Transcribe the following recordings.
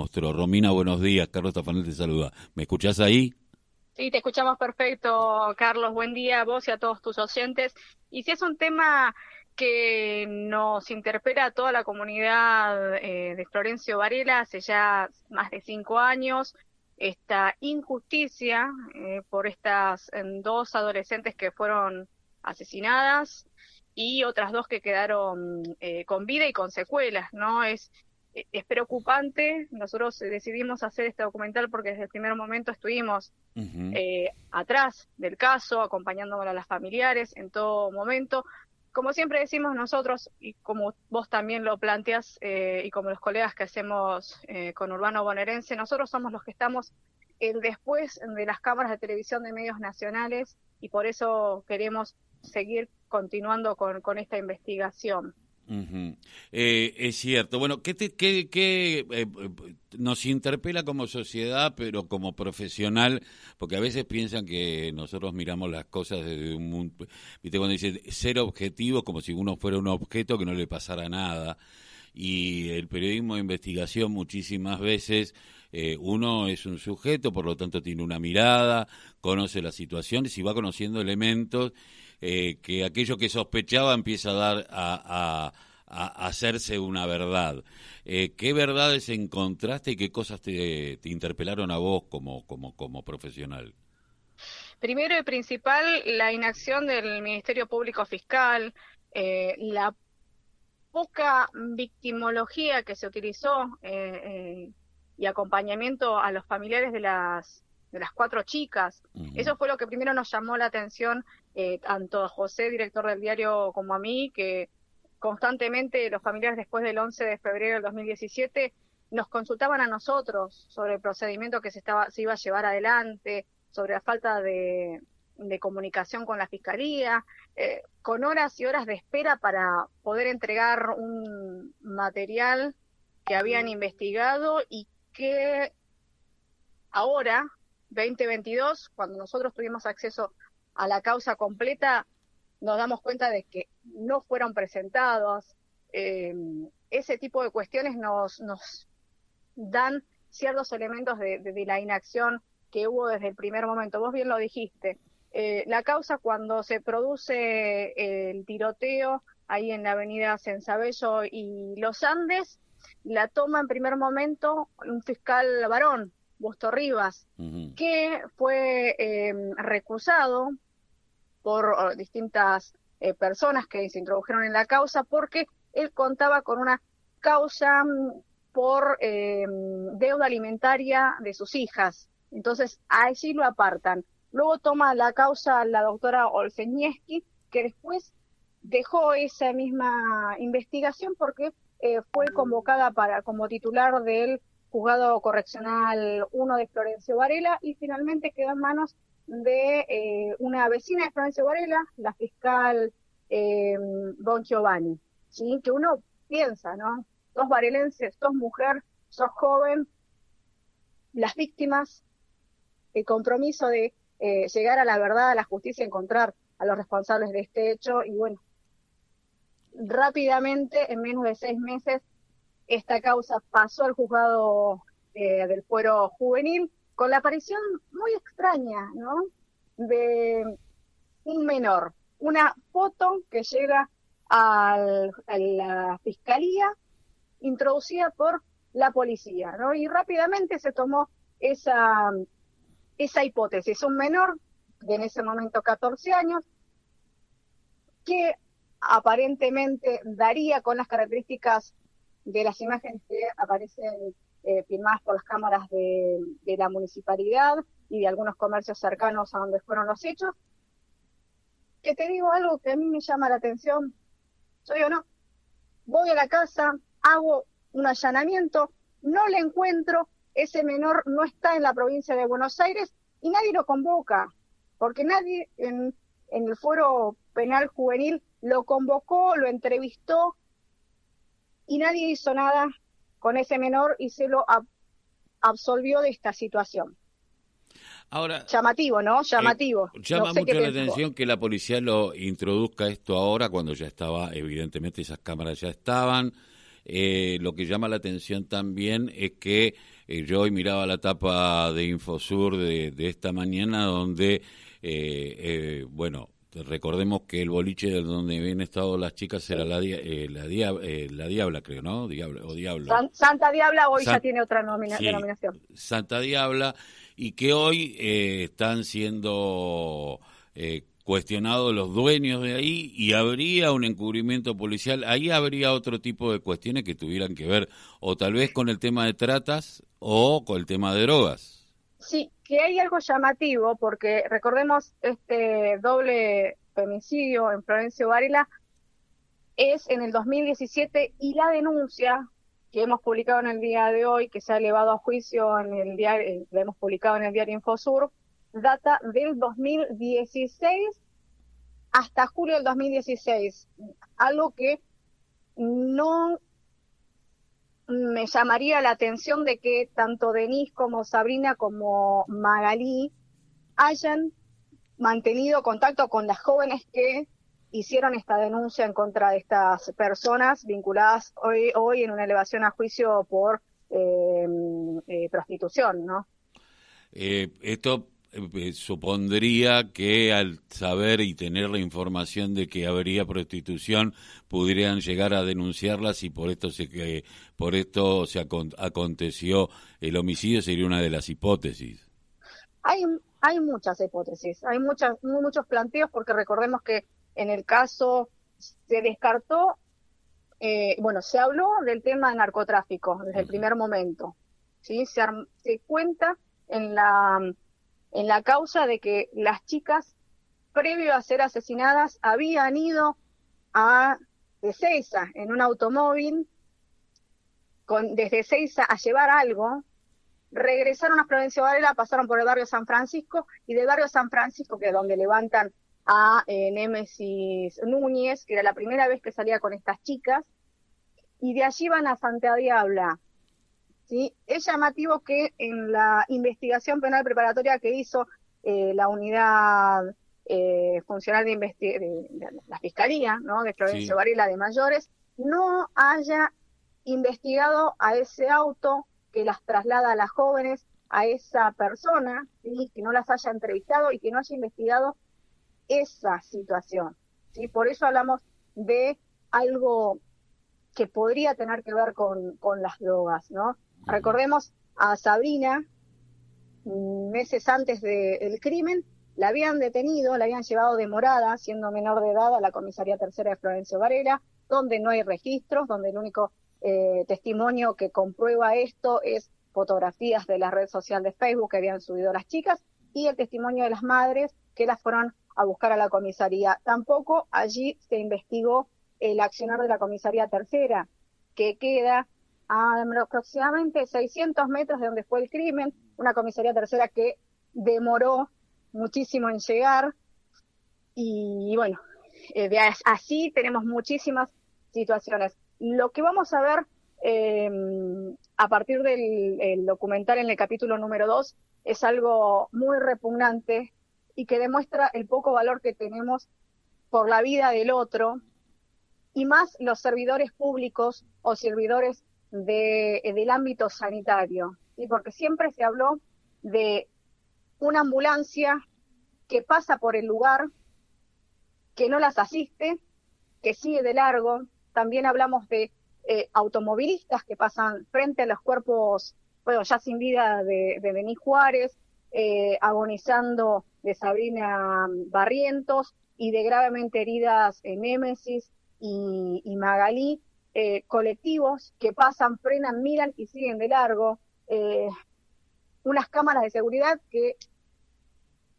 monstruo. Romina, buenos días. Carlos Tafanel te saluda. ¿Me escuchás ahí? Sí, te escuchamos perfecto, Carlos. Buen día a vos y a todos tus oyentes. Y si es un tema que nos interpela a toda la comunidad eh, de Florencio Varela hace ya más de cinco años, esta injusticia eh, por estas dos adolescentes que fueron asesinadas y otras dos que quedaron eh, con vida y con secuelas, ¿no? Es, es preocupante. Nosotros decidimos hacer este documental porque desde el primer momento estuvimos eh, atrás del caso, acompañando a las familiares en todo momento. Como siempre decimos nosotros, y como vos también lo planteas, eh, y como los colegas que hacemos con Urbano Bonaerense, nosotros somos los que estamos el después de las cámaras de televisión de medios nacionales y por eso queremos seguir continuando con, con esta investigación. Eh, es cierto. Bueno, ¿qué, te, qué, qué eh, nos interpela como sociedad, pero como profesional? Porque a veces piensan que nosotros miramos las cosas desde un mundo. Viste, cuando dicen ser objetivo, como si uno fuera un objeto que no le pasara nada. Y el periodismo de investigación muchísimas veces eh, uno es un sujeto, por lo tanto tiene una mirada, conoce las situaciones y va conociendo elementos eh, que aquello que sospechaba empieza a dar a, hacerse una verdad. Eh, ¿Qué verdades encontraste y qué cosas te, interpelaron a vos como, como, como profesional? Primero y principal, la inacción del Ministerio Público Fiscal, eh, la poca victimología que se utilizó y acompañamiento a los familiares de las de las cuatro chicas. Eso fue lo que primero nos llamó la atención eh, tanto a José, director del diario, como a mí, que constantemente los familiares después del 11 de febrero del 2017 nos consultaban a nosotros sobre el procedimiento que se, estaba, se iba a llevar adelante, sobre la falta de, comunicación con la fiscalía, eh, con horas y horas de espera para poder entregar un material que habían investigado y que ahora, 2022, cuando nosotros tuvimos acceso a la causa completa, nos damos cuenta de que no fueron presentados. Eh, ese tipo de cuestiones nos, dan ciertos elementos de, la inacción que hubo desde el primer momento. Vos bien lo dijiste. Eh, la causa cuando se produce el tiroteo ahí en la avenida Sensabello y Los Andes, la toma en primer momento un fiscal varón, Busto Rivas, que fue eh, recusado por oh, distintas eh, personas que se introdujeron en la causa porque él contaba con una causa mm, por eh, deuda alimentaria de sus hijas. Entonces, allí lo apartan. Luego toma la causa la doctora Olsenieski, que después dejó esa misma investigación porque fue convocada para como titular del juzgado correccional 1 de Florencio Varela y finalmente quedó en manos de eh, una vecina de Florencio Varela, la fiscal eh, Don Giovanni, ¿sí? que uno piensa, ¿no? Dos varelenses, dos mujeres, sos joven, las víctimas, el compromiso de eh, llegar a la verdad, a la justicia, encontrar a los responsables de este hecho y bueno, rápidamente, en menos de seis meses, esta causa pasó al juzgado eh, del fuero juvenil con la aparición muy extraña, ¿no? De un menor, una foto que llega a la fiscalía introducida por la policía, ¿no? Y rápidamente se tomó esa, esa hipótesis, un menor de en ese momento 14 años, que aparentemente daría con las características de las imágenes que aparecen eh, filmadas por las cámaras de, la municipalidad y de algunos comercios cercanos a donde fueron los hechos, que te digo algo que a mí me llama la atención, yo digo, no, voy a la casa, hago un allanamiento, no le encuentro, ese menor no está en la provincia de Buenos Aires y nadie lo convoca, porque nadie en, en el foro penal juvenil lo convocó, lo entrevistó, y nadie hizo nada con ese menor y se lo absolvió de esta situación. Ahora, llamativo, ¿no? Llamativo. Eh, llama mucho la atención que la policía lo introduzca esto ahora, cuando ya estaba, evidentemente esas cámaras ya estaban. eh, lo que llama la atención también es que eh, yo hoy miraba la tapa de Infosur de, de esta mañana donde, bueno, recordemos que el boliche de donde habían estado las chicas era la, la, la Diabla, creo, ¿no? Diabla, o Diablo. Santa Diabla hoy ya tiene otra denominación. Santa Diabla, y que hoy están siendo cuestionados los dueños de ahí y habría un encubrimiento policial, ahí habría otro tipo de cuestiones que tuvieran que ver o tal vez con el tema de tratas o con el tema de drogas. Sí, que hay algo llamativo porque recordemos este doble femicidio en Florencio Varela es en el 2017 y la denuncia que hemos publicado en el día de hoy, que se ha elevado a juicio en el diario, eh, la hemos publicado en el diario Infosur, data del 2016 hasta julio del 2016, algo que no me llamaría la atención de que tanto Denise como Sabrina como Magalí hayan mantenido contacto con las jóvenes que hicieron esta denuncia en contra de estas personas vinculadas hoy, hoy en una elevación a juicio por eh, eh, prostitución, ¿no? Eh, esto eh, supondría que al saber y tener la información de que habría prostitución pudieran llegar a denunciarlas y por esto se que por esto se aconteció el homicidio sería una de las hipótesis. Hay hay muchas hipótesis, hay muchas muchos planteos porque recordemos que en el caso se descartó eh, bueno, se habló del tema de narcotráfico desde el primer momento, ¿sí? Se, se cuenta en la en la causa de que las chicas, previo a ser asesinadas, habían ido a Ezeiza en un automóvil, con, desde Ezeiza a llevar algo, regresaron a Florencio Varela, pasaron por el barrio San Francisco, y del barrio San Francisco, que es donde levantan a eh, Némesis Núñez, que era la primera vez que salía con estas chicas, y de allí van a Santa Diabla, ¿sí? Es llamativo que en la investigación penal preparatoria que hizo eh, la unidad eh, funcional de, de, la Fiscalía, ¿no? de Florencio Varela de Mayores, no haya investigado a ese auto que las traslada a las jóvenes, a esa persona, ¿sí? que no las haya entrevistado y que no haya investigado esa situación. ¿sí? Por eso hablamos de algo que podría tener que ver con, con las drogas, ¿no? Recordemos a Sabrina, meses antes del crimen, la habían detenido, la habían llevado de morada, siendo menor de edad, a la comisaría tercera de Florencio Varela, donde no hay registros, donde el único eh, testimonio que comprueba esto es fotografías de la red social de Facebook que habían subido las chicas y el testimonio de las madres que las fueron a buscar a la comisaría. Tampoco allí se investigó el accionar de la comisaría tercera, que queda a aproximadamente 600 metros de donde fue el crimen, una comisaría tercera que demoró muchísimo en llegar y bueno, eh, así tenemos muchísimas situaciones. Lo que vamos a ver em, a partir del documental en el capítulo número 2 es algo muy repugnante y que demuestra el poco valor que tenemos por la vida del otro y más los servidores públicos o servidores de, del ámbito sanitario, ¿sí? porque siempre se habló de una ambulancia que pasa por el lugar, que no las asiste, que sigue de largo. También hablamos de eh, automovilistas que pasan frente a los cuerpos, bueno, ya sin vida de, de Juárez, eh, agonizando de Sabrina Barrientos y de gravemente heridas en Némesis y, y Magalí, eh, colectivos que pasan, frenan, miran y siguen de largo, eh, unas cámaras de seguridad que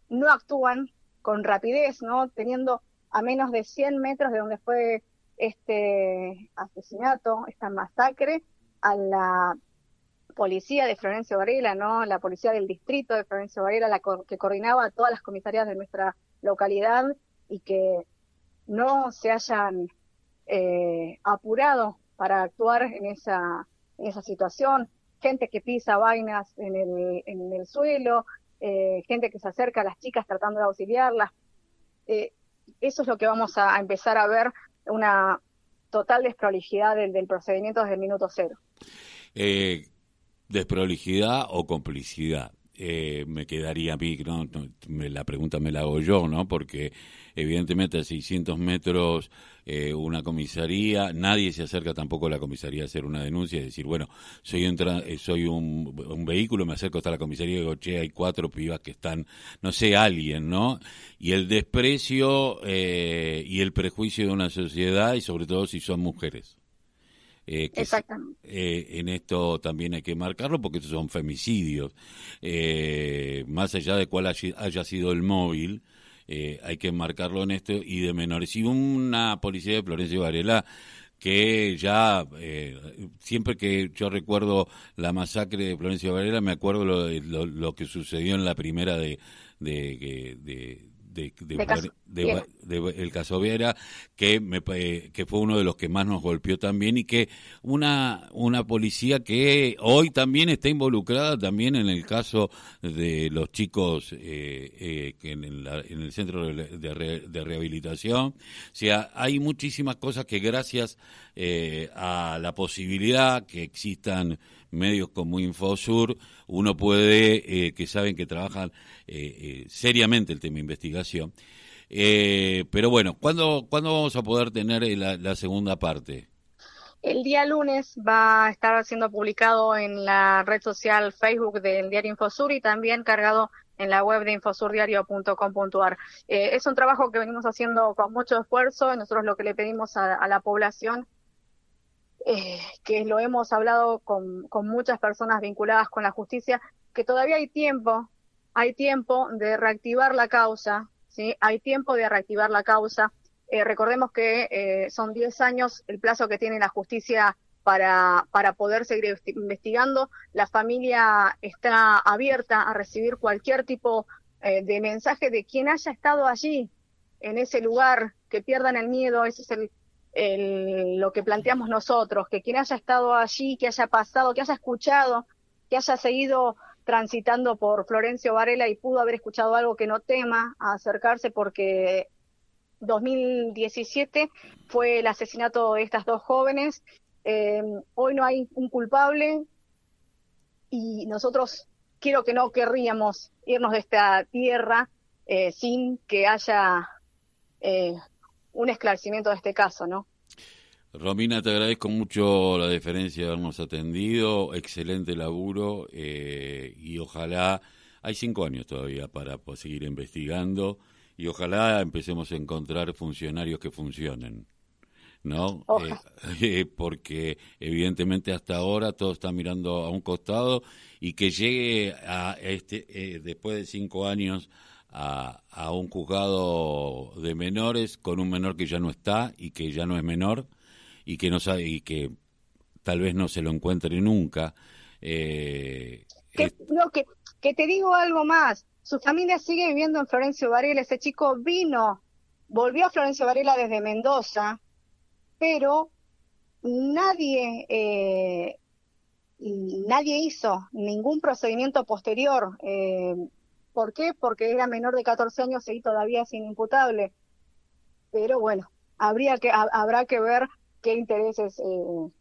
no actúan con rapidez, ¿no? Teniendo a menos de 100 metros de donde fue este asesinato, esta masacre, a la policía de Florencio Varela, ¿no? La policía del distrito de Florencio Varela, la que coordinaba todas las comisarías de nuestra localidad y que no se hayan eh, apurado para actuar en esa, en esa situación, gente que pisa vainas en el, en el suelo, eh, gente que se acerca a las chicas tratando de auxiliarlas. Eh, eso es lo que vamos a, empezar a ver, una total desprolijidad del, del procedimiento desde el minuto cero. Desprolijidad o complicidad. Eh, me quedaría a mí, ¿no? la pregunta me la hago yo, ¿no? Porque evidentemente a 600 metros eh, una comisaría, nadie se acerca tampoco a la comisaría a hacer una denuncia y decir, bueno, soy un, eh, soy un, vehículo, me acerco hasta la comisaría y digo, che, hay cuatro pibas que están, no sé, alguien, ¿no? Y el desprecio y el prejuicio de una sociedad y sobre todo si son mujeres. Eh, Exactamente. Eh, en esto también hay que marcarlo porque estos son femicidios. Eh, más allá de cuál haya sido el móvil, hay que marcarlo en esto y de menores. Y una policía de Florencia Varela que ya siempre que yo recuerdo la masacre de Florencia Varela me acuerdo lo, lo, lo que sucedió en la primera de, de, de de, el caso Viera, que, me, que fue uno de los que más nos golpeó también y que una, una policía que hoy también está involucrada también en el caso de los chicos eh, eh, en, en, el centro de, rehabilitación. O sea, hay muchísimas cosas que gracias eh, a la posibilidad que existan medios como Infosur, uno puede, eh, que saben que trabajan eh, eh, seriamente el tema de investigación. pero bueno, ¿cuándo, ¿cuándo vamos a poder tener la, segunda parte? El día lunes va a estar siendo publicado en la red social Facebook del diario Infosur y también cargado en la web de infosurdiario.com.ar. es un trabajo que venimos haciendo con mucho esfuerzo. Nosotros lo que le pedimos a la población eh, que lo hemos hablado con, con muchas personas vinculadas con la justicia, que todavía hay tiempo, hay tiempo de reactivar la causa, ¿sí? Hay tiempo de reactivar la causa. Eh, recordemos que eh, son 10 años el plazo que tiene la justicia para, para poder seguir investigando. La familia está abierta a recibir cualquier tipo eh, de mensaje de quien haya estado allí, en ese lugar, que pierdan el miedo, ese es el, el, lo que planteamos nosotros, que quien haya estado allí, que haya pasado, que haya escuchado, que haya seguido transitando por Florencio Varela y pudo haber escuchado algo que no tema a acercarse porque 2017 fue el asesinato de estas dos jóvenes. Eh, hoy no hay un culpable y nosotros quiero que no querríamos irnos de esta tierra eh, sin que haya eh, un esclarecimiento de este caso, ¿no? Romina, te agradezco mucho la deferencia de habernos atendido, excelente laburo eh, y ojalá, hay cinco años todavía para seguir investigando y ojalá empecemos a encontrar funcionarios que funcionen. ¿no? Eh, eh, porque evidentemente hasta ahora todo está mirando a un costado y que llegue a este después de cinco años a, a, un juzgado de menores con un menor que ya no está y que ya no es menor y que no sabe y que tal vez no se lo encuentre nunca. Eh, que, que, que te digo algo más. Su familia sigue viviendo en Florencio Varela. Ese chico vino, volvió a Florencio Varela desde Mendoza, pero nadie eh, nadie hizo ningún procedimiento posterior. Eh, ¿Por qué? Porque era menor de 14 años y todavía es inimputable. Pero bueno, habría que, habrá que ver qué intereses eh,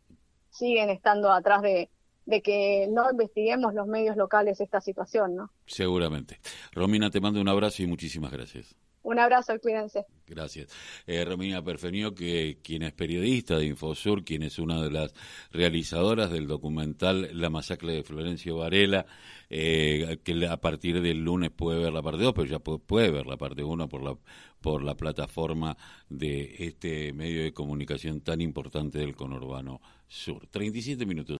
siguen estando atrás de, de que no investiguemos los medios locales esta situación, ¿no? Seguramente. Romina, te mando un abrazo y muchísimas gracias. Un abrazo, cuídense. Gracias. Eh, Romina Perfenio, que quien es periodista de Infosur, quien es una de las realizadoras del documental La masacre de Florencio Varela, eh, que a partir del lunes puede ver la parte 2, pero ya puede, ver la parte 1 por la, por la plataforma de este medio de comunicación tan importante del conurbano sur. 37 minutos.